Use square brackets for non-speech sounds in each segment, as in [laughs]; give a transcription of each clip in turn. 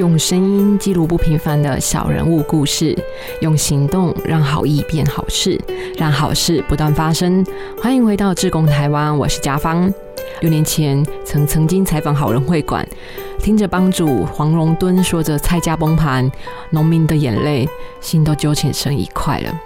用声音记录不平凡的小人物故事，用行动让好意变好事，让好事不断发生。欢迎回到志工台湾，我是嘉芳。六年前曾曾经采访好人会馆，听着帮主黄荣敦说着菜价崩盘，农民的眼泪，心都揪浅成一块了。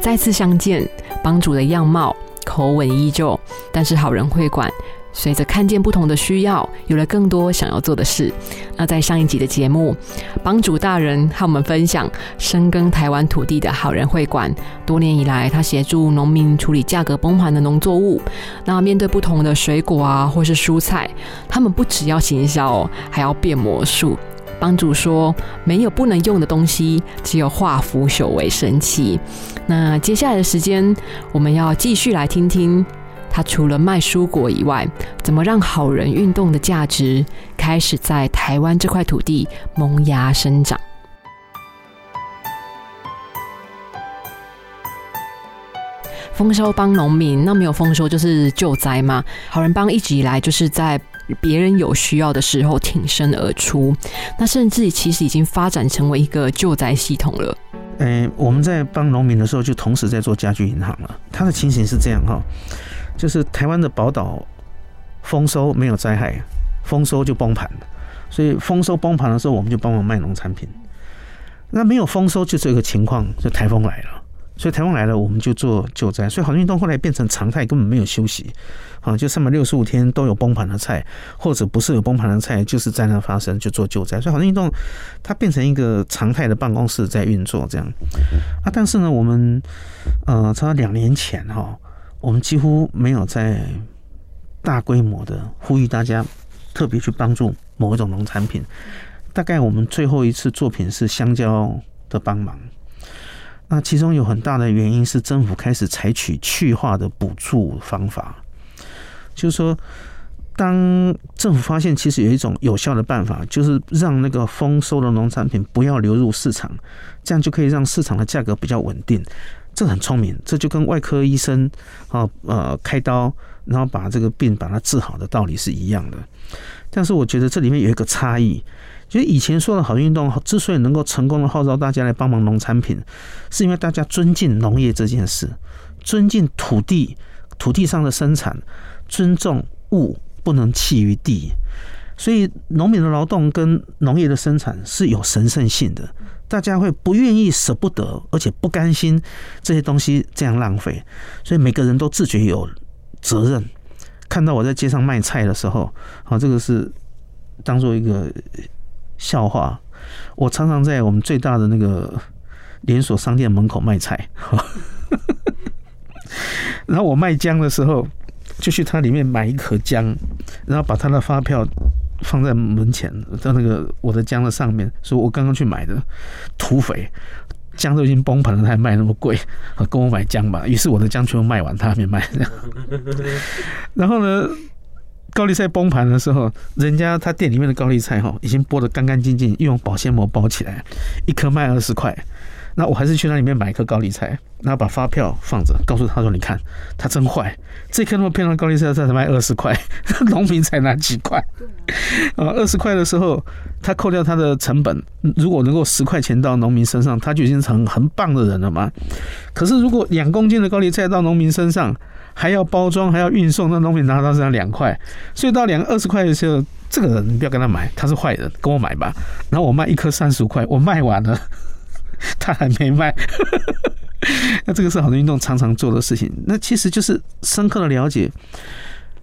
再次相见，帮主的样貌口吻依旧，但是好人会馆。随着看见不同的需要，有了更多想要做的事。那在上一集的节目，帮主大人和我们分享深耕台湾土地的好人会馆，多年以来他协助农民处理价格崩盘的农作物。那面对不同的水果啊，或是蔬菜，他们不只要行销，还要变魔术。帮主说，没有不能用的东西，只有化腐朽为神奇。那接下来的时间，我们要继续来听听。他除了卖蔬果以外，怎么让好人运动的价值开始在台湾这块土地萌芽生长？丰收帮农民，那没有丰收就是救灾吗？好人帮一直以来就是在别人有需要的时候挺身而出，那甚至其实已经发展成为一个救灾系统了。我们在帮农民的时候，就同时在做家具银行了。它的情形是这样哈。就是台湾的宝岛丰收没有灾害，丰收就崩盘。所以丰收崩盘的时候，我们就帮忙卖农产品。那没有丰收，就这个情况，就台风来了。所以台风来了，我们就做救灾。所以好运动后来变成常态，根本没有休息啊，就三百六十五天都有崩盘的菜，或者不是有崩盘的菜，就是灾难发生就做救灾。所以好运动它变成一个常态的办公室在运作这样啊。但是呢，我们呃，差两年前哈。我们几乎没有在大规模的呼吁大家特别去帮助某一种农产品。大概我们最后一次作品是香蕉的帮忙。那其中有很大的原因是政府开始采取去化的补助方法，就是说，当政府发现其实有一种有效的办法，就是让那个丰收的农产品不要流入市场，这样就可以让市场的价格比较稳定。这很聪明，这就跟外科医生啊呃开刀，然后把这个病把它治好的道理是一样的。但是我觉得这里面有一个差异，就是以前说的好运动之所以能够成功的号召大家来帮忙农产品，是因为大家尊敬农业这件事，尊敬土地，土地上的生产，尊重物不能弃于地，所以农民的劳动跟农业的生产是有神圣性的。大家会不愿意、舍不得，而且不甘心这些东西这样浪费，所以每个人都自觉有责任。看到我在街上卖菜的时候，好，这个是当做一个笑话。我常常在我们最大的那个连锁商店门口卖菜，[laughs] 然后我卖姜的时候，就去他里面买一颗姜，然后把他的发票。放在门前，在那个我的姜的上面，说我刚刚去买的土匪姜都已经崩盘了，他还卖那么贵，跟我买姜吧。于是我的姜全部卖完，他还没卖。[laughs] 然后呢，高丽菜崩盘的时候，人家他店里面的高丽菜哈，已经剥得干干净净，用保鲜膜包起来，一颗卖二十块。那我还是去那里面买一颗高丽菜，然后把发票放着，告诉他说：“你看，他真坏，这颗那么漂亮的高丽菜才卖二十块，[laughs] 农民才拿几块。啊，二十块的时候，他扣掉他的成本，如果能够十块钱到农民身上，他就已经成很棒的人了嘛。可是如果两公斤的高丽菜到农民身上，还要包装，还要运送，那农民拿到身上两块，所以到两二十块的时候，这个人你不要跟他买，他是坏人，跟我买吧。然后我卖一颗三十块，我卖完了。” [laughs] 他还没卖，[laughs] 那这个是好的运动常常做的事情。那其实就是深刻的了解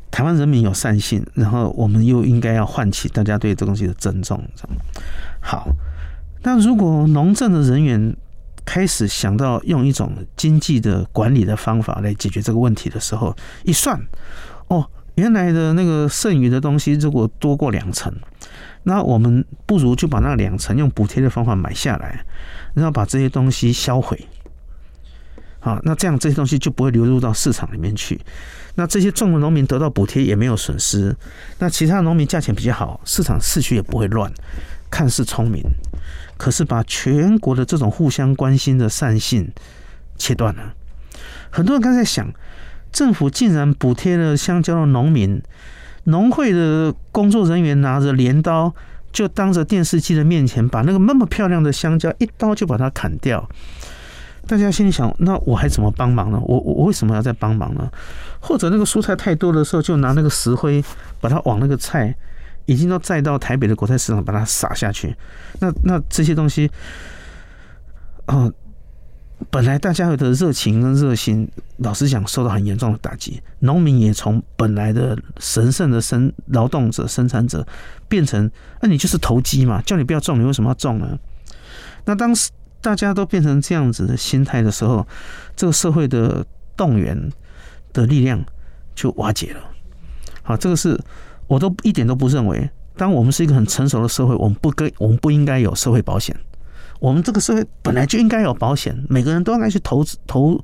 台湾人民有善性，然后我们又应该要唤起大家对这东西的尊重。好，那如果农政的人员开始想到用一种经济的管理的方法来解决这个问题的时候，一算，哦，原来的那个剩余的东西如果多过两成。那我们不如就把那两层用补贴的方法买下来，然后把这些东西销毁。好，那这样这些东西就不会流入到市场里面去。那这些种的农民得到补贴也没有损失。那其他农民价钱比较好，市场市区也不会乱。看似聪明，可是把全国的这种互相关心的善性切断了。很多人刚才想，政府竟然补贴了香蕉的农民。农会的工作人员拿着镰刀就当着电视机的面前，把那个那么漂亮的香蕉一刀就把它砍掉。大家心里想，那我还怎么帮忙呢？我我为什么要再帮忙呢？或者那个蔬菜太多的时候，就拿那个石灰把它往那个菜已经都载到台北的国菜市场，把它撒下去。那那这些东西，啊，本来大家有的热情跟热心，老实讲受到很严重的打击。农民也从本来的神圣的生劳动者、生产者，变成那你就是投机嘛？叫你不要种，你为什么要种呢？那当时。大家都变成这样子的心态的时候，这个社会的动员的力量就瓦解了。好，这个是我都一点都不认为。当我们是一个很成熟的社会，我们不该，我们不应该有社会保险。我们这个社会本来就应该有保险，每个人都应该去投资投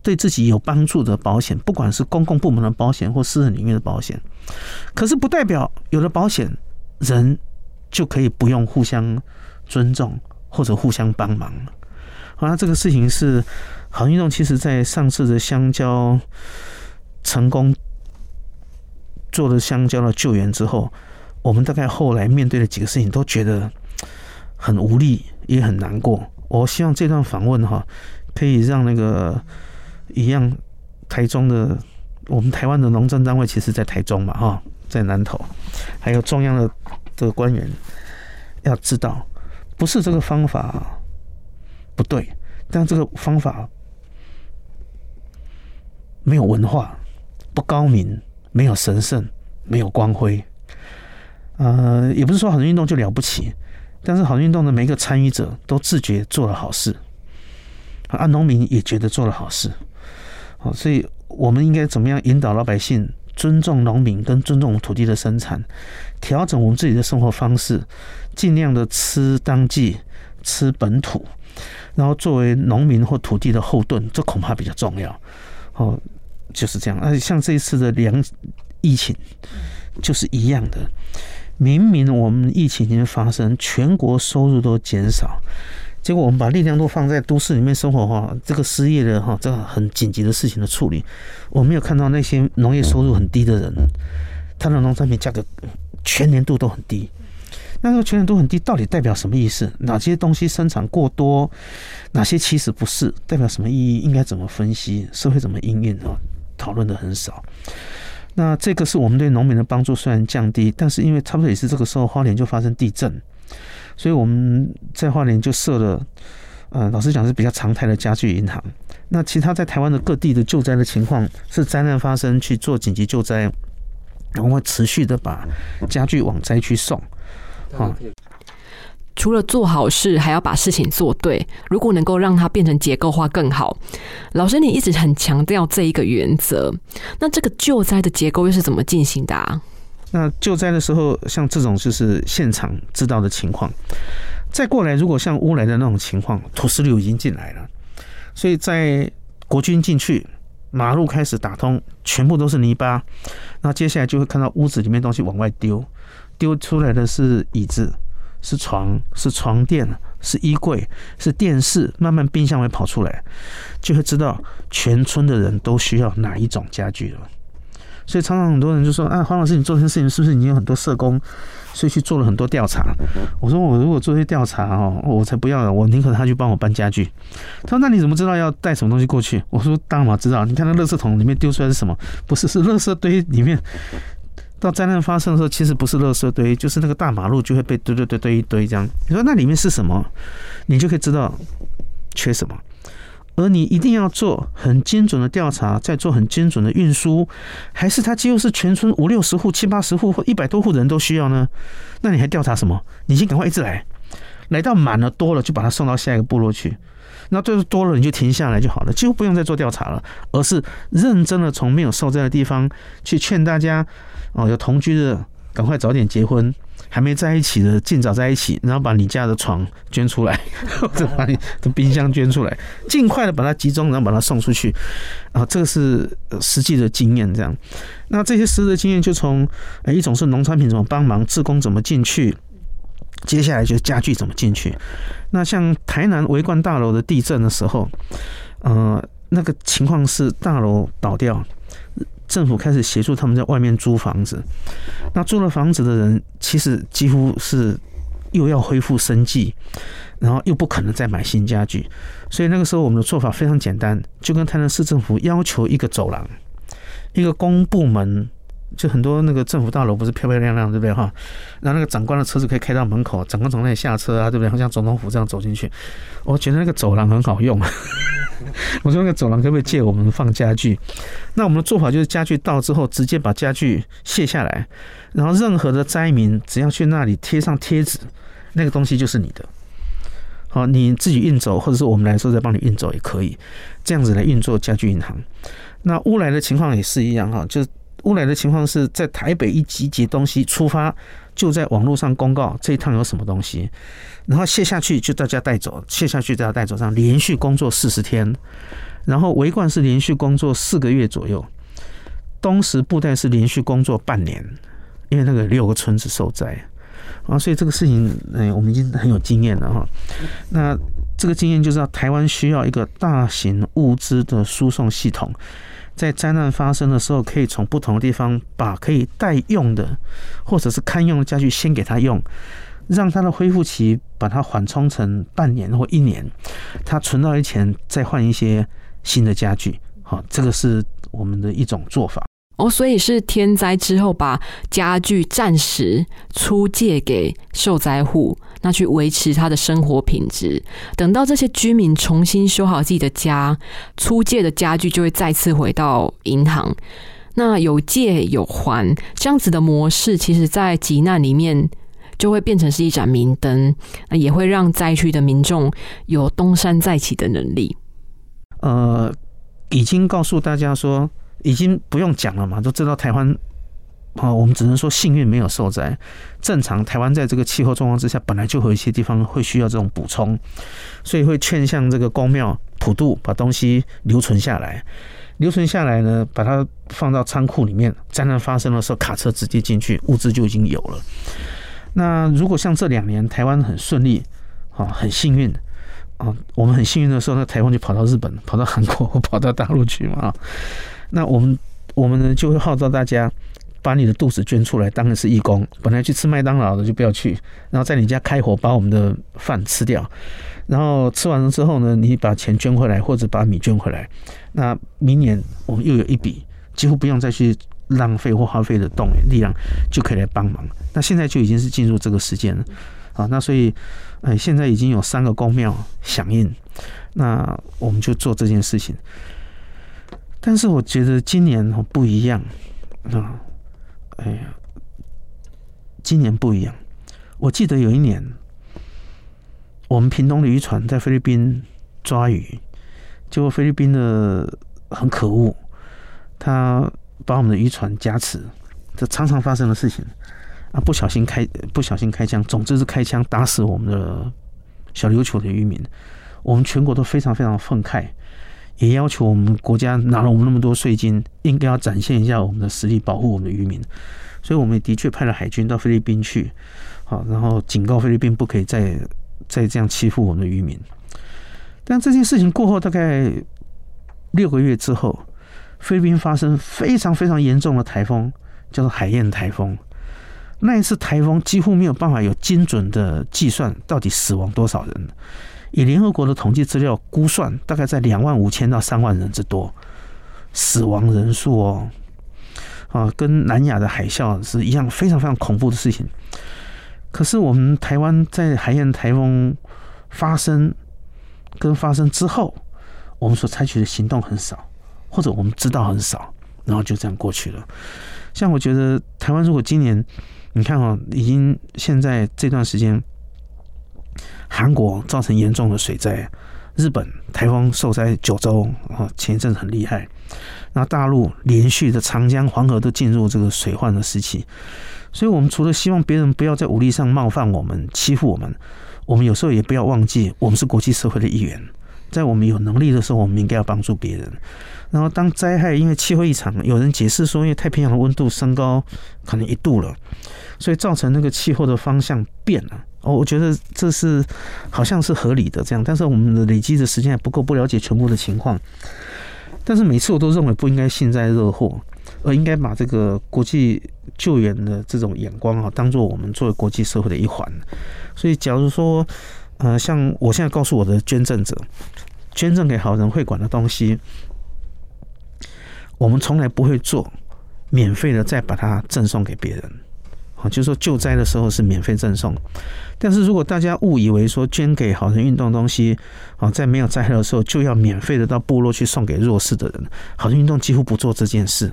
对自己有帮助的保险，不管是公共部门的保险或私人领域的保险。可是不代表有了保险，人就可以不用互相尊重。或者互相帮忙，好，那这个事情是好运动。其实，在上次的香蕉成功做了香蕉的救援之后，我们大概后来面对的几个事情，都觉得很无力，也很难过。我希望这段访问哈，可以让那个一样台中的我们台湾的农政单位，其实在台中嘛哈，在南投，还有中央的这个官员要知道。不是这个方法不对，但这个方法没有文化，不高明，没有神圣，没有光辉。呃，也不是说好运动就了不起，但是好运动的每一个参与者都自觉做了好事，啊，农民也觉得做了好事。好，所以我们应该怎么样引导老百姓尊重农民跟尊重土地的生产，调整我们自己的生活方式。尽量的吃当季，吃本土，然后作为农民或土地的后盾，这恐怕比较重要。哦，就是这样。而且像这一次的粮疫情，就是一样的。明明我们疫情已经发生，全国收入都减少，结果我们把力量都放在都市里面生活哈，这个失业的哈，这个很紧急的事情的处理，我没有看到那些农业收入很低的人，他的农产品价格全年度都很低。那个全年度很低，到底代表什么意思？哪些东西生产过多，哪些其实不是？代表什么意义？应该怎么分析？社会怎么应用？啊？讨论的很少。那这个是我们对农民的帮助虽然降低，但是因为差不多也是这个时候，花莲就发生地震，所以我们在花莲就设了，呃，老实讲是比较常态的家具银行。那其他在台湾的各地的救灾的情况，是灾难发生去做紧急救灾，然后会持续的把家具往灾区送。好，除了做好事，还要把事情做对。如果能够让它变成结构化更好，老师你一直很强调这一个原则。那这个救灾的结构又是怎么进行的啊？那救灾的时候，像这种就是现场知道的情况。再过来，如果像乌来的那种情况，土石流已经进来了，所以在国军进去，马路开始打通，全部都是泥巴。那接下来就会看到屋子里面东西往外丢。丢出来的是椅子，是床，是床垫，是衣柜，是电视。慢慢冰箱会跑出来，就会知道全村的人都需要哪一种家具了。所以常常很多人就说：“啊，黄老师，你做这件事情是不是已经有很多社工，所以去做了很多调查？”我说：“我如果做些调查哦，我才不要了，我宁可他去帮我搬家具。”他说：“那你怎么知道要带什么东西过去？”我说：“当然，知道。你看那垃圾桶里面丢出来是什么？不是，是垃圾堆里面。”到灾难发生的时候，其实不是垃圾堆，就是那个大马路就会被堆堆堆堆一堆这样。你说那里面是什么？你就可以知道缺什么。而你一定要做很精准的调查，再做很精准的运输，还是它几乎是全村五六十户、七八十户或一百多户的人都需要呢？那你还调查什么？你先赶快一直来，来到满了多了就把它送到下一个部落去。那就是多了你就停下来就好了，几乎不用再做调查了，而是认真的从没有受灾的地方去劝大家。哦，有同居的，赶快早点结婚；还没在一起的，尽早在一起。然后把你家的床捐出来，或者把你的冰箱捐出来，尽快的把它集中，然后把它送出去。啊，这个是实际的经验。这样，那这些实际的经验就从，一种是农产品怎么帮忙，自工怎么进去，接下来就是家具怎么进去。那像台南围观大楼的地震的时候，呃，那个情况是大楼倒掉。政府开始协助他们在外面租房子。那租了房子的人，其实几乎是又要恢复生计，然后又不可能再买新家具。所以那个时候我们的做法非常简单，就跟台南市政府要求一个走廊，一个公部门。就很多那个政府大楼不是漂漂亮亮，对不对哈？然后那个长官的车子可以开到门口，长官从那里下车啊，对不对？好像总统府这样走进去。我觉得那个走廊很好用，[laughs] 我说那个走廊可不可以借我们放家具？那我们的做法就是家具到之后，直接把家具卸下来，然后任何的灾民只要去那里贴上贴纸，那个东西就是你的。好，你自己运走，或者是我们来说再帮你运走也可以，这样子来运作家具银行。那乌来的情况也是一样哈，就。乌来的情况是在台北一集结东西出发，就在网络上公告这一趟有什么东西，然后卸下去就大家带走，卸下去大家带走，这样连续工作四十天，然后围冠是连续工作四个月左右，东石布袋是连续工作半年，因为那个六个村子受灾啊，所以这个事情哎，我们已经很有经验了哈。那这个经验就知道，台湾需要一个大型物资的输送系统。在灾难发生的时候，可以从不同的地方把可以待用的或者是堪用的家具先给他用，让他的恢复期把它缓冲成半年或一年，他存到一钱再换一些新的家具。好，这个是我们的一种做法。哦，所以是天灾之后把家具暂时出借给受灾户，那去维持他的生活品质。等到这些居民重新修好自己的家，出借的家具就会再次回到银行。那有借有还这样子的模式，其实在急难里面就会变成是一盏明灯，也会让灾区的民众有东山再起的能力。呃，已经告诉大家说。已经不用讲了嘛，都知道台湾啊，我们只能说幸运没有受灾。正常台湾在这个气候状况之下，本来就有一些地方会需要这种补充，所以会劝向这个公庙普渡，把东西留存下来。留存下来呢，把它放到仓库里面。灾难发生的时候，卡车直接进去，物资就已经有了。那如果像这两年台湾很顺利，啊，很幸运啊，我们很幸运的时候，那台风就跑到日本、跑到韩国或 [laughs] 跑到大陆去嘛。那我们我们呢就会号召大家把你的肚子捐出来，当然是义工。本来去吃麦当劳的就不要去，然后在你家开火把我们的饭吃掉，然后吃完了之后呢，你把钱捐回来或者把米捐回来。那明年我们又有一笔几乎不用再去浪费或花费的动力量，就可以来帮忙。那现在就已经是进入这个时间了啊。那所以哎，现在已经有三个公庙响应，那我们就做这件事情。但是我觉得今年不一样啊！哎呀，今年不一样。我记得有一年，我们屏东的渔船在菲律宾抓鱼，结果菲律宾的很可恶，他把我们的渔船夹持，这常常发生的事情啊！不小心开不小心开枪，总之是开枪打死我们的小琉球的渔民，我们全国都非常非常愤慨。也要求我们国家拿了我们那么多税金，应该要展现一下我们的实力，保护我们的渔民。所以，我们也的确派了海军到菲律宾去，好，然后警告菲律宾不可以再再这样欺负我们的渔民。但这件事情过后，大概六个月之后，菲律宾发生非常非常严重的台风，叫做海燕台风。那一次台风几乎没有办法有精准的计算到底死亡多少人。以联合国的统计资料估算，大概在两万五千到三万人之多，死亡人数哦，啊，跟南亚的海啸是一样非常非常恐怖的事情。可是我们台湾在海燕台风发生跟发生之后，我们所采取的行动很少，或者我们知道很少，然后就这样过去了。像我觉得台湾如果今年，你看哦，已经现在这段时间。韩国造成严重的水灾，日本台风受灾九州啊，前一阵子很厉害。那大陆连续的长江、黄河都进入这个水患的时期，所以我们除了希望别人不要在武力上冒犯我们、欺负我们，我们有时候也不要忘记，我们是国际社会的一员，在我们有能力的时候，我们应该要帮助别人。然后当灾害因为气候异常，有人解释说，因为太平洋的温度升高可能一度了，所以造成那个气候的方向变了。哦，我觉得这是好像是合理的这样，但是我们的累积的时间还不够，不了解全部的情况。但是每次我都认为不应该幸灾乐祸，而应该把这个国际救援的这种眼光啊，当做我们作为国际社会的一环。所以，假如说，呃，像我现在告诉我的捐赠者，捐赠给好人会馆的东西，我们从来不会做免费的再把它赠送给别人。啊，就是说救灾的时候是免费赠送，但是如果大家误以为说捐给好人运动东西，啊，在没有灾害的时候就要免费的到部落去送给弱势的人，好人运动几乎不做这件事。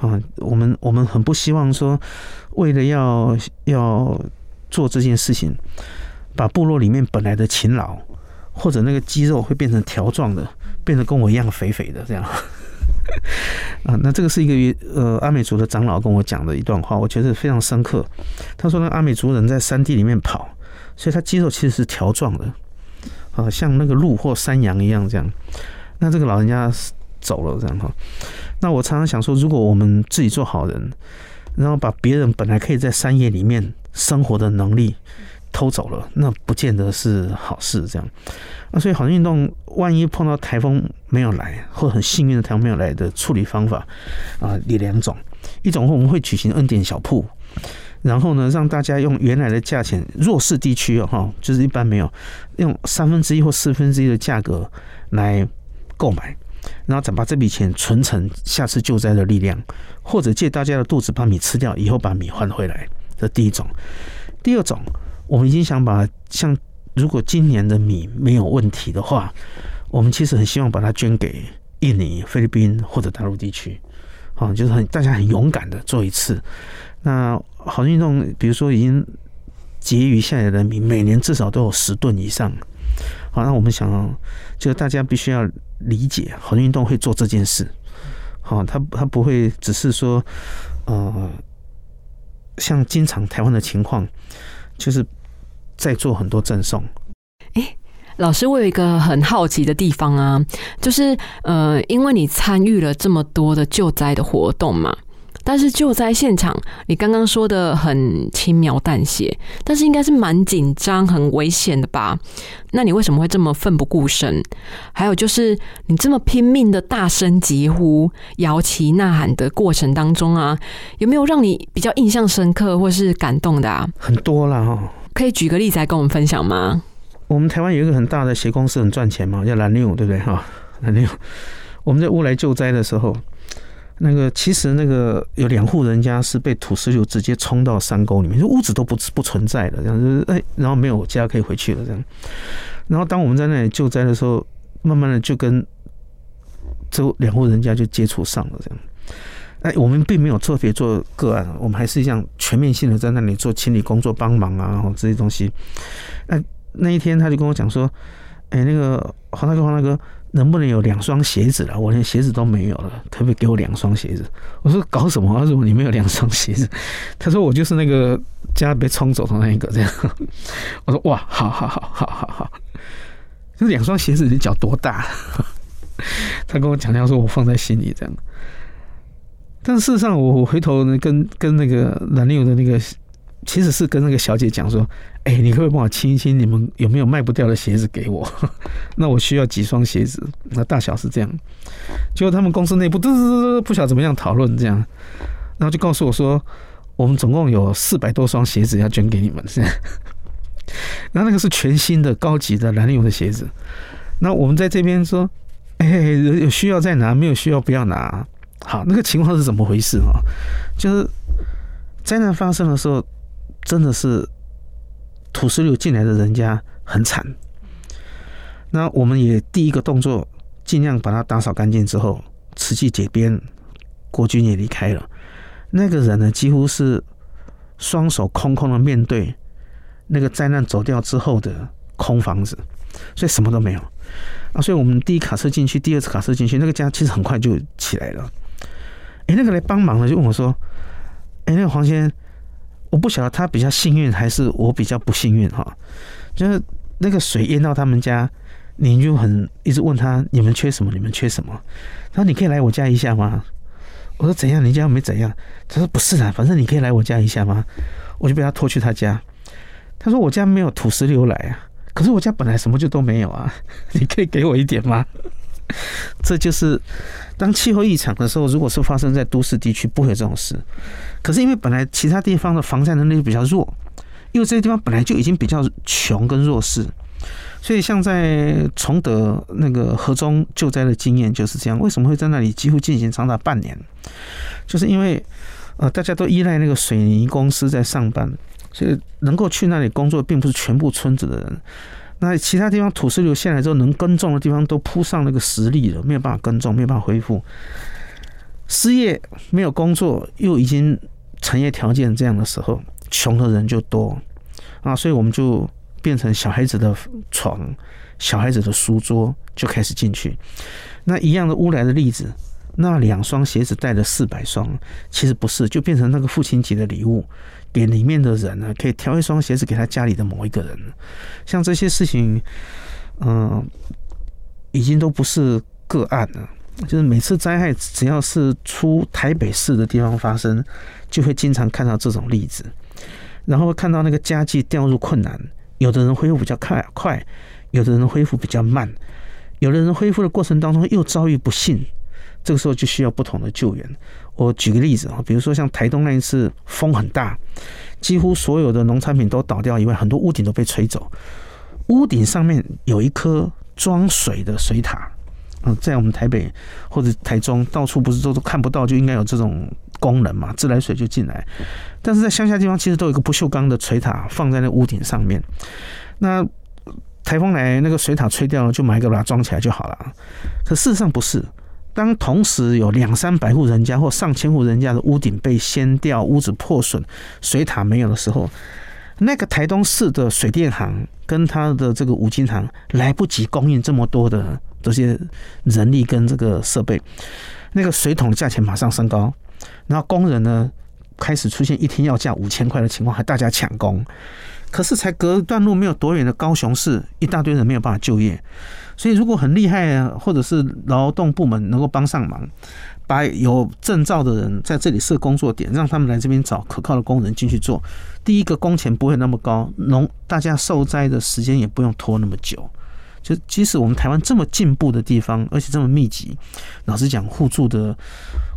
啊，我们我们很不希望说，为了要要做这件事情，把部落里面本来的勤劳或者那个肌肉会变成条状的，变得跟我一样肥肥的这样。[laughs] 啊，那这个是一个呃阿美族的长老跟我讲的一段话，我觉得非常深刻。他说，那阿美族人在山地里面跑，所以他肌肉其实是条状的，啊，像那个鹿或山羊一样这样。那这个老人家走了这样哈。那我常常想说，如果我们自己做好人，然后把别人本来可以在山野里面生活的能力偷走了，那不见得是好事这样。那所以，好运动万一碰到台风没有来，或很幸运的台风没有来的处理方法啊，有两种。一种我们会举行恩典小铺，然后呢，让大家用原来的价钱，弱势地区哦哈，就是一般没有用三分之一或四分之一的价格来购买，然后再把这笔钱存成下次救灾的力量，或者借大家的肚子把米吃掉，以后把米换回来。这第一种。第二种，我们已经想把像。如果今年的米没有问题的话，我们其实很希望把它捐给印尼、菲律宾或者大陆地区，啊，就是很大家很勇敢的做一次。那好运动，比如说已经结余下来的米，每年至少都有十吨以上。好，那我们想，就大家必须要理解，好运动会做这件事。好，他他不会只是说，呃，像经常台湾的情况，就是。在做很多赠送。哎，老师，我有一个很好奇的地方啊，就是呃，因为你参与了这么多的救灾的活动嘛。但是救灾现场，你刚刚说的很轻描淡写，但是应该是蛮紧张、很危险的吧？那你为什么会这么奋不顾身？还有就是你这么拼命的大声疾呼、摇旗呐喊的过程当中啊，有没有让你比较印象深刻或是感动的啊？很多了哈，可以举个例子来跟我们分享吗？我们台湾有一个很大的鞋公司很赚钱嘛，叫蓝六，对不对哈？蓝六，我们在乌来救灾的时候。那个其实那个有两户人家是被土石流直接冲到山沟里面，就屋子都不不存在的这样子，哎，然后没有家可以回去了这样。然后当我们在那里救灾的时候，慢慢的就跟这两户人家就接触上了这样。哎，我们并没有特别做个案，我们还是一样全面性的在那里做清理工作帮忙啊，然后这些东西。那那一天他就跟我讲说，哎，那个黄大哥，黄大哥。能不能有两双鞋子了？我连鞋子都没有了，可不可以给我两双鞋子？我说搞什么？他说你没有两双鞋子。[laughs] 他说我就是那个家被冲走的那一个。这样，[laughs] 我说哇，好好好好好好。这两双鞋子你脚多大？[laughs] 他跟我强调说，我放在心里这样。但事实上，我我回头呢，跟跟那个男友的那个。其实是跟那个小姐讲说：“哎，你可不可以帮我清一清？你们有没有卖不掉的鞋子给我？[laughs] 那我需要几双鞋子？那大小是这样。结果他们公司内部嘚嘚嘚不晓得怎么样讨论这样，然后就告诉我说，我们总共有四百多双鞋子要捐给你们。[laughs] 然后那个是全新的高级的男用的鞋子。那我们在这边说，哎，有需要再拿，没有需要不要拿。好，那个情况是怎么回事啊？就是灾难发生的时候。”真的是土石流进来的人家很惨，那我们也第一个动作尽量把它打扫干净之后，瓷器解边，国军也离开了。那个人呢，几乎是双手空空的面对那个灾难走掉之后的空房子，所以什么都没有啊。所以我们第一卡车进去，第二次卡车进去，那个家其实很快就起来了。哎，那个来帮忙的就问我说：“哎，那个黄先生。”我不晓得他比较幸运还是我比较不幸运哈，就是那个水淹到他们家，你就很一直问他你们缺什么？你们缺什么？他说你可以来我家一下吗？我说怎样？你家没怎样？他说不是啊，反正你可以来我家一下吗？我就被他拖去他家。他说我家没有土石流来啊，可是我家本来什么就都没有啊，你可以给我一点吗？[laughs] 这就是当气候异常的时候，如果是发生在都市地区，不会有这种事。可是因为本来其他地方的防灾能力比较弱，因为这些地方本来就已经比较穷跟弱势，所以像在崇德那个河中救灾的经验就是这样。为什么会在那里几乎进行长达半年？就是因为呃大家都依赖那个水泥公司在上班，所以能够去那里工作，并不是全部村子的人。那其他地方土石流下来之后，能耕种的地方都铺上那个石砾了，没有办法耕种，没有办法恢复。失业没有工作，又已经产业条件这样的时候，穷的人就多啊，所以我们就变成小孩子的床、小孩子的书桌就开始进去。那一样的乌来的例子，那两双鞋子带了四百双，其实不是，就变成那个父亲节的礼物。给里面的人呢，可以挑一双鞋子给他家里的某一个人。像这些事情，嗯，已经都不是个案了。就是每次灾害只要是出台北市的地方发生，就会经常看到这种例子。然后看到那个家计掉入困难，有的人恢复比较快，快；有的人恢复比较慢；有的人恢复的过程当中又遭遇不幸，这个时候就需要不同的救援。我举个例子啊，比如说像台东那一次风很大，几乎所有的农产品都倒掉以外，很多屋顶都被吹走。屋顶上面有一颗装水的水塔，嗯，在我们台北或者台中到处不是都都看不到，就应该有这种功能嘛，自来水就进来。但是在乡下地方，其实都有一个不锈钢的水塔放在那屋顶上面。那台风来，那个水塔吹掉了，就买一个把它装起来就好了。可事实上不是。当同时有两三百户人家或上千户人家的屋顶被掀掉、屋子破损、水塔没有的时候，那个台东市的水电行跟他的这个五金行来不及供应这么多的这些人力跟这个设备，那个水桶的价钱马上升高，然后工人呢开始出现一天要价五千块的情况，还大家抢工。可是才隔一段路没有多远的高雄市，一大堆人没有办法就业。所以，如果很厉害啊，或者是劳动部门能够帮上忙，把有证照的人在这里设工作点，让他们来这边找可靠的工人进去做。第一个工钱不会那么高，农大家受灾的时间也不用拖那么久。就即使我们台湾这么进步的地方，而且这么密集，老实讲，互助的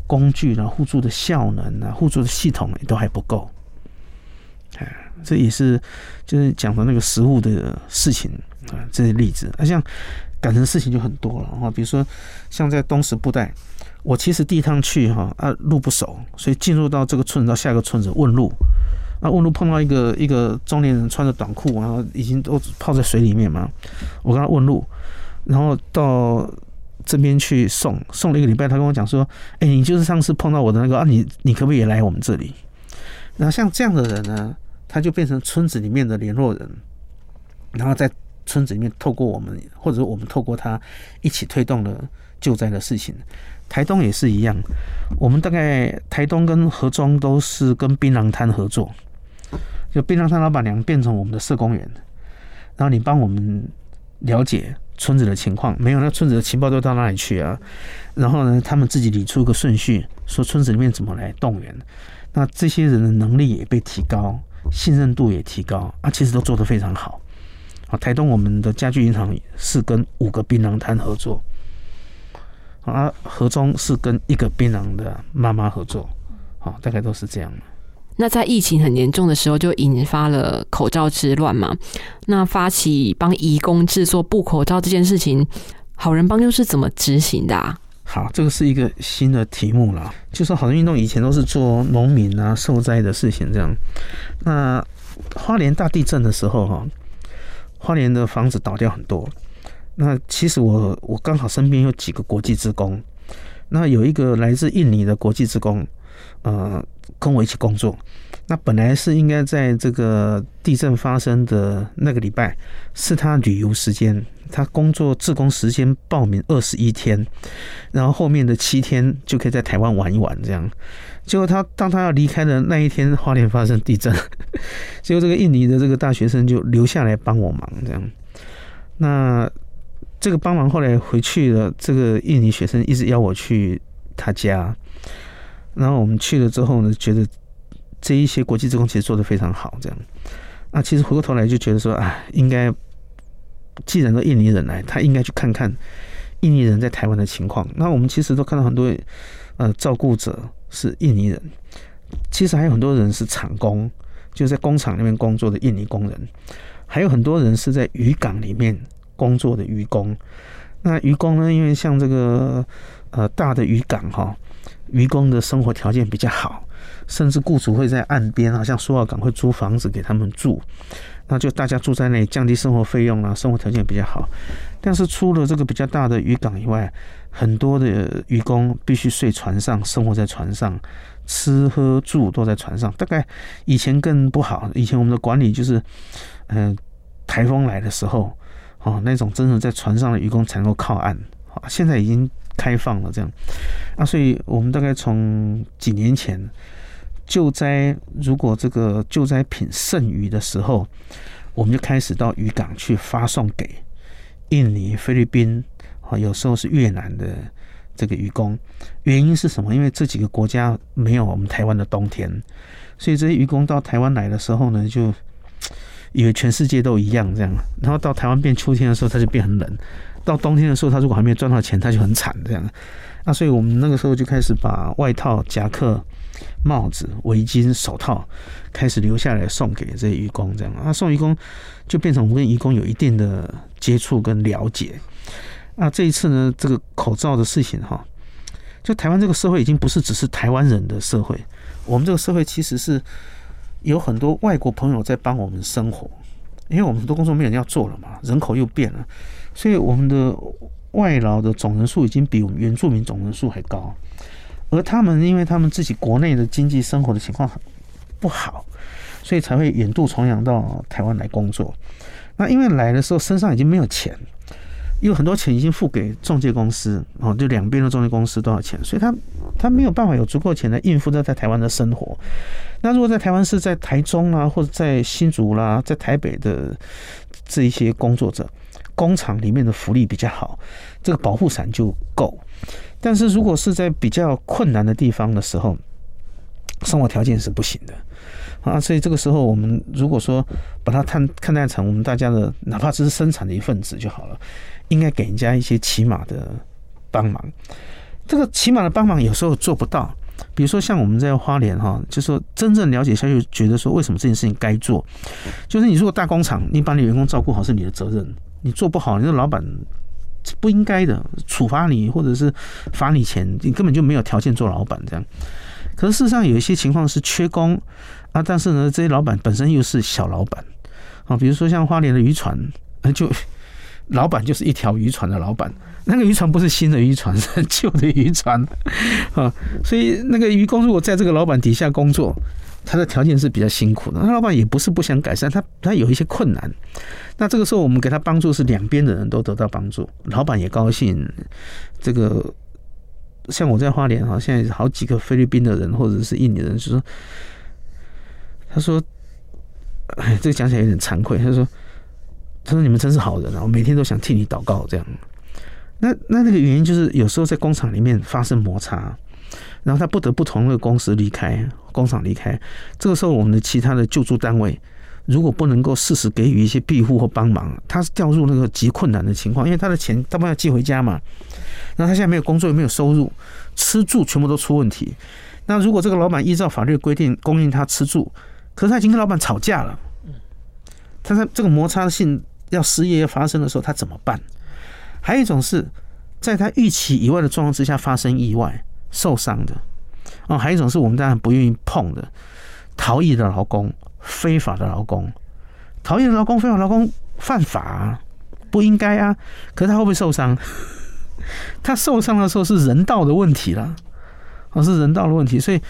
工具啊、互助的效能啊、互助的系统也都还不够。哎，这也是就是讲的那个食物的事情啊，这些例子。那像。感人事情就很多了哈，比如说像在东石布袋，我其实第一趟去哈啊路不熟，所以进入到这个村子到下一个村子问路，那问路碰到一个一个中年人穿着短裤，然后已经都泡在水里面嘛，我跟他问路，然后到这边去送送了一个礼拜，他跟我讲说，哎你就是上次碰到我的那个啊你你可不可以也来我们这里？然后像这样的人呢，他就变成村子里面的联络人，然后再。村子里面，透过我们，或者说我们透过他一起推动了救灾的事情。台东也是一样，我们大概台东跟河中都是跟槟榔摊合作，就槟榔摊老板娘变成我们的社工员，然后你帮我们了解村子的情况，没有那村子的情报都到哪里去啊？然后呢，他们自己理出一个顺序，说村子里面怎么来动员，那这些人的能力也被提高，信任度也提高啊，其实都做得非常好。啊，台东我们的家具银行是跟五个槟榔摊合作，啊，河中是跟一个槟榔的妈妈合作，好，大概都是这样。那在疫情很严重的时候，就引发了口罩之乱嘛。那发起帮移工制作布口罩这件事情，好人帮又是怎么执行的？啊？好，这个是一个新的题目了。就说好人运动以前都是做农民啊受灾的事情，这样。那花莲大地震的时候，哈。花莲的房子倒掉很多，那其实我我刚好身边有几个国际职工，那有一个来自印尼的国际职工，呃，跟我一起工作。那本来是应该在这个地震发生的那个礼拜是他旅游时间，他工作自工时间报名二十一天，然后后面的七天就可以在台湾玩一玩这样。结果他当他要离开的那一天，花莲发生地震，[laughs] 结果这个印尼的这个大学生就留下来帮我忙，这样。那这个帮忙后来回去了，这个印尼学生一直邀我去他家，然后我们去了之后呢，觉得这一些国际职工其实做的非常好，这样。那其实回过头来就觉得说，啊，应该既然都印尼人来，他应该去看看印尼人在台湾的情况。那我们其实都看到很多呃照顾者是印尼人，其实还有很多人是厂工，就在工厂里面工作的印尼工人，还有很多人是在渔港里面工作的渔工。那渔工呢，因为像这个呃大的渔港哈，渔工的生活条件比较好。甚至雇主会在岸边啊，像苏澳港会租房子给他们住，那就大家住在那里，降低生活费用啊，生活条件比较好。但是除了这个比较大的渔港以外，很多的渔工必须睡船上，生活在船上，吃喝住都在船上。大概以前更不好，以前我们的管理就是，嗯，台风来的时候，哦，那种真的在船上的渔工才能够靠岸。啊，现在已经开放了这样，啊，所以我们大概从几年前。救灾如果这个救灾品剩余的时候，我们就开始到渔港去发送给印尼、菲律宾啊，有时候是越南的这个渔工。原因是什么？因为这几个国家没有我们台湾的冬天，所以这些渔工到台湾来的时候呢，就以为全世界都一样这样。然后到台湾变秋天的时候，他就变很冷；到冬天的时候，他如果还没有赚到钱，他就很惨这样。那所以我们那个时候就开始把外套、夹克。帽子、围巾、手套开始留下来送给这些渔工，这样啊，送渔工就变成我们跟渔工有一定的接触跟了解。那这一次呢，这个口罩的事情哈，就台湾这个社会已经不是只是台湾人的社会，我们这个社会其实是有很多外国朋友在帮我们生活，因为我们很多工作没人要做了嘛，人口又变了，所以我们的外劳的总人数已经比我们原住民总人数还高。而他们，因为他们自己国内的经济生活的情况很不好，所以才会远渡重洋到台湾来工作。那因为来的时候身上已经没有钱，有很多钱已经付给中介公司哦，就两边的中介公司多少钱，所以他他没有办法有足够钱来应付在在台湾的生活。那如果在台湾是在台中啊，或者在新竹啦，在台北的这一些工作者，工厂里面的福利比较好，这个保护伞就够。但是如果是在比较困难的地方的时候，生活条件是不行的啊，所以这个时候我们如果说把它看看待成我们大家的，哪怕只是生产的一份子就好了，应该给人家一些起码的帮忙。这个起码的帮忙有时候做不到，比如说像我们在花莲哈，就说真正了解下去，觉得说为什么这件事情该做，就是你如果大工厂，你把你员工照顾好是你的责任，你做不好，你的老板。不应该的，处罚你或者是罚你钱，你根本就没有条件做老板这样。可是事实上有一些情况是缺工啊，但是呢，这些老板本身又是小老板啊，比如说像花莲的渔船，就老板就是一条渔船的老板，那个渔船不是新的渔船，[laughs] 是旧的渔船 [laughs] 啊，所以那个渔工如果在这个老板底下工作。他的条件是比较辛苦的，那老板也不是不想改善，他他有一些困难。那这个时候我们给他帮助，是两边的人都得到帮助，老板也高兴。这个像我在花莲哈，现在好几个菲律宾的人或者是印尼人，就说他说，哎，这讲起来有点惭愧。他说，他说你们真是好人啊，我每天都想替你祷告这样。那那那个原因就是有时候在工厂里面发生摩擦。然后他不得不从那个公司离开，工厂离开。这个时候，我们的其他的救助单位如果不能够适时给予一些庇护或帮忙，他是掉入那个极困难的情况，因为他的钱大部分要寄回家嘛。那他现在没有工作，也没有收入，吃住全部都出问题。那如果这个老板依照法律规定供应他吃住，可是他已经跟老板吵架了，他在这个摩擦性要失业要发生的时候，他怎么办？还有一种是在他预期以外的状况之下发生意外。受伤的哦，还有一种是我们当然不愿意碰的，逃逸的劳工、非法的劳工，逃逸的劳工、非法劳工犯法，不应该啊。可是他会不会受伤？他受伤的时候是人道的问题了，哦，是人道的问题。所以，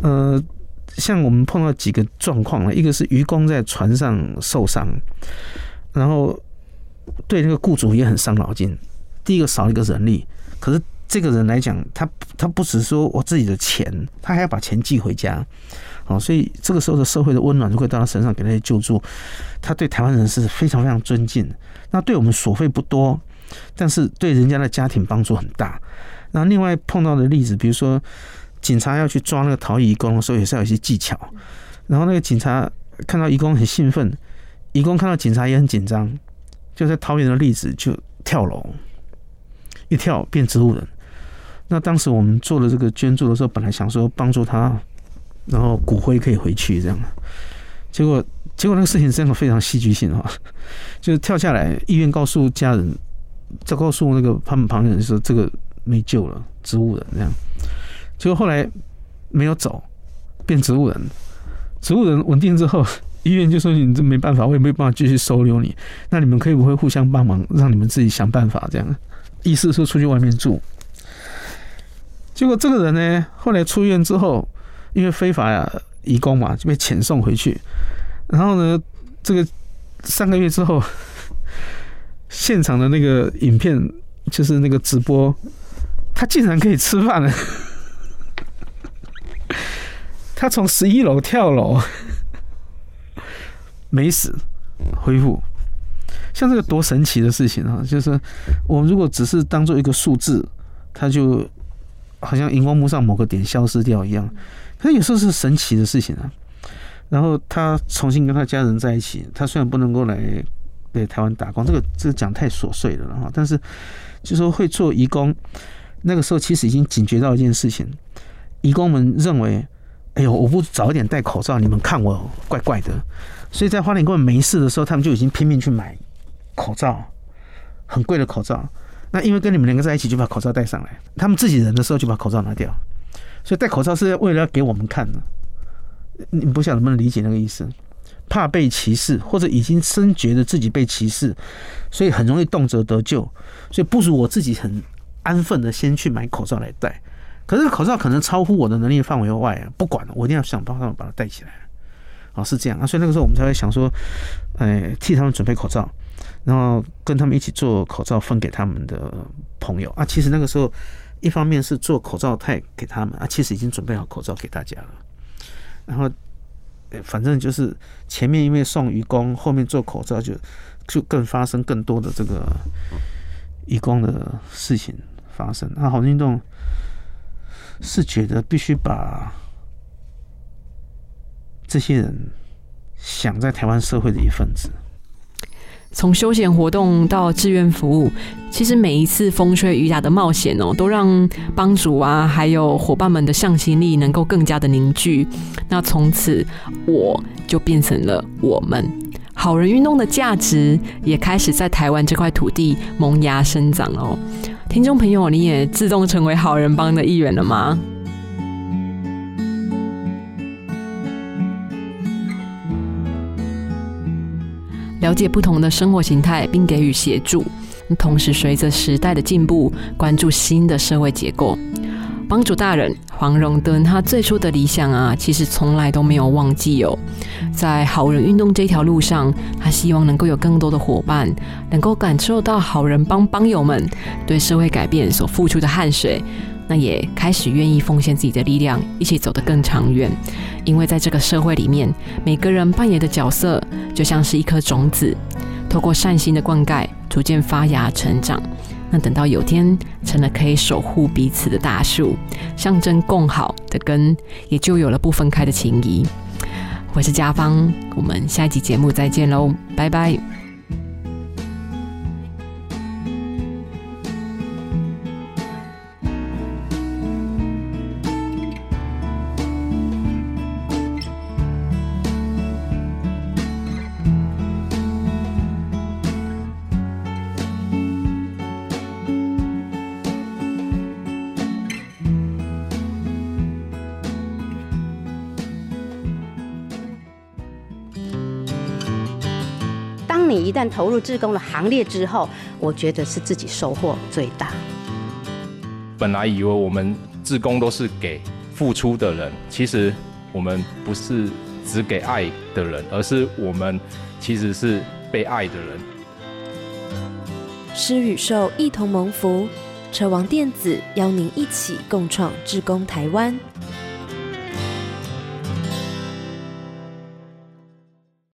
呃，像我们碰到几个状况了，一个是渔工在船上受伤，然后对那个雇主也很伤脑筋。第一个少一个人力，可是。这个人来讲，他他不只说我自己的钱，他还要把钱寄回家，哦，所以这个时候的社会的温暖就会到他身上，给他些救助。他对台湾人是非常非常尊敬，那对我们所费不多，但是对人家的家庭帮助很大。那另外碰到的例子，比如说警察要去抓那个逃逸工的时候，也是要有一些技巧。然后那个警察看到义工很兴奋，义工看到警察也很紧张，就在桃园的例子就跳楼。一跳变植物人。那当时我们做了这个捐助的时候，本来想说帮助他，然后骨灰可以回去这样，结果结果那个事情真的非常戏剧性啊！就是跳下来，医院告诉家人，再告诉那个他们旁人说这个没救了，植物人这样。结果后来没有走，变植物人，植物人稳定之后，医院就说你这没办法，我也没办法继续收留你，那你们可以不会互相帮忙，让你们自己想办法这样。意思说出去外面住。结果这个人呢，后来出院之后，因为非法呀移工嘛，就被遣送回去。然后呢，这个三个月之后，现场的那个影片就是那个直播，他竟然可以吃饭了。他从十一楼跳楼，没死，恢复。像这个多神奇的事情啊！就是我们如果只是当做一个数字，它就。好像荧光幕上某个点消失掉一样，可有时候是神奇的事情啊。然后他重新跟他家人在一起，他虽然不能够来对台湾打工，这个这个讲太琐碎了哈。但是就说会做义工，那个时候其实已经警觉到一件事情：义工们认为，哎呦，我不早一点戴口罩，你们看我怪怪的。所以在花莲根本没事的时候，他们就已经拼命去买口罩，很贵的口罩。那因为跟你们两个在一起，就把口罩戴上来。他们自己人的时候就把口罩拿掉，所以戴口罩是为了要给我们看的。你不晓得能不能理解那个意思？怕被歧视，或者已经深觉得自己被歧视，所以很容易动辄得救。所以不如我自己很安分的先去买口罩来戴。可是口罩可能超乎我的能力范围外啊，不管了，我一定要想办法把它戴起来。哦，是这样啊。所以那个时候我们才会想说，哎，替他们准备口罩。然后跟他们一起做口罩，分给他们的朋友啊。其实那个时候，一方面是做口罩太给他们啊，其实已经准备好口罩给大家了。然后，反正就是前面因为送愚公，后面做口罩就就更发生更多的这个愚公的事情发生。那好运动是觉得必须把这些人想在台湾社会的一份子。从休闲活动到志愿服务，其实每一次风吹雨打的冒险哦，都让帮主啊，还有伙伴们的向心力能够更加的凝聚。那从此，我就变成了我们好人运动的价值，也开始在台湾这块土地萌芽生长哦。听众朋友，你也自动成为好人帮的一员了吗？了解不同的生活形态，并给予协助，同时随着时代的进步，关注新的社会结构。帮主大人黄荣登，他最初的理想啊，其实从来都没有忘记哦。在好人运动这条路上，他希望能够有更多的伙伴，能够感受到好人帮帮友们对社会改变所付出的汗水。那也开始愿意奉献自己的力量，一起走得更长远。因为在这个社会里面，每个人扮演的角色就像是一颗种子，透过善心的灌溉，逐渐发芽成长。那等到有天成了可以守护彼此的大树，象征共好的根，也就有了不分开的情谊。我是家芳，我们下一集节目再见喽，拜拜。旦投入志工的行列之后，我觉得是自己收获最大。本来以为我们志工都是给付出的人，其实我们不是只给爱的人，而是我们其实是被爱的人。施与受一同蒙福，车王电子邀您一起共创志工台湾。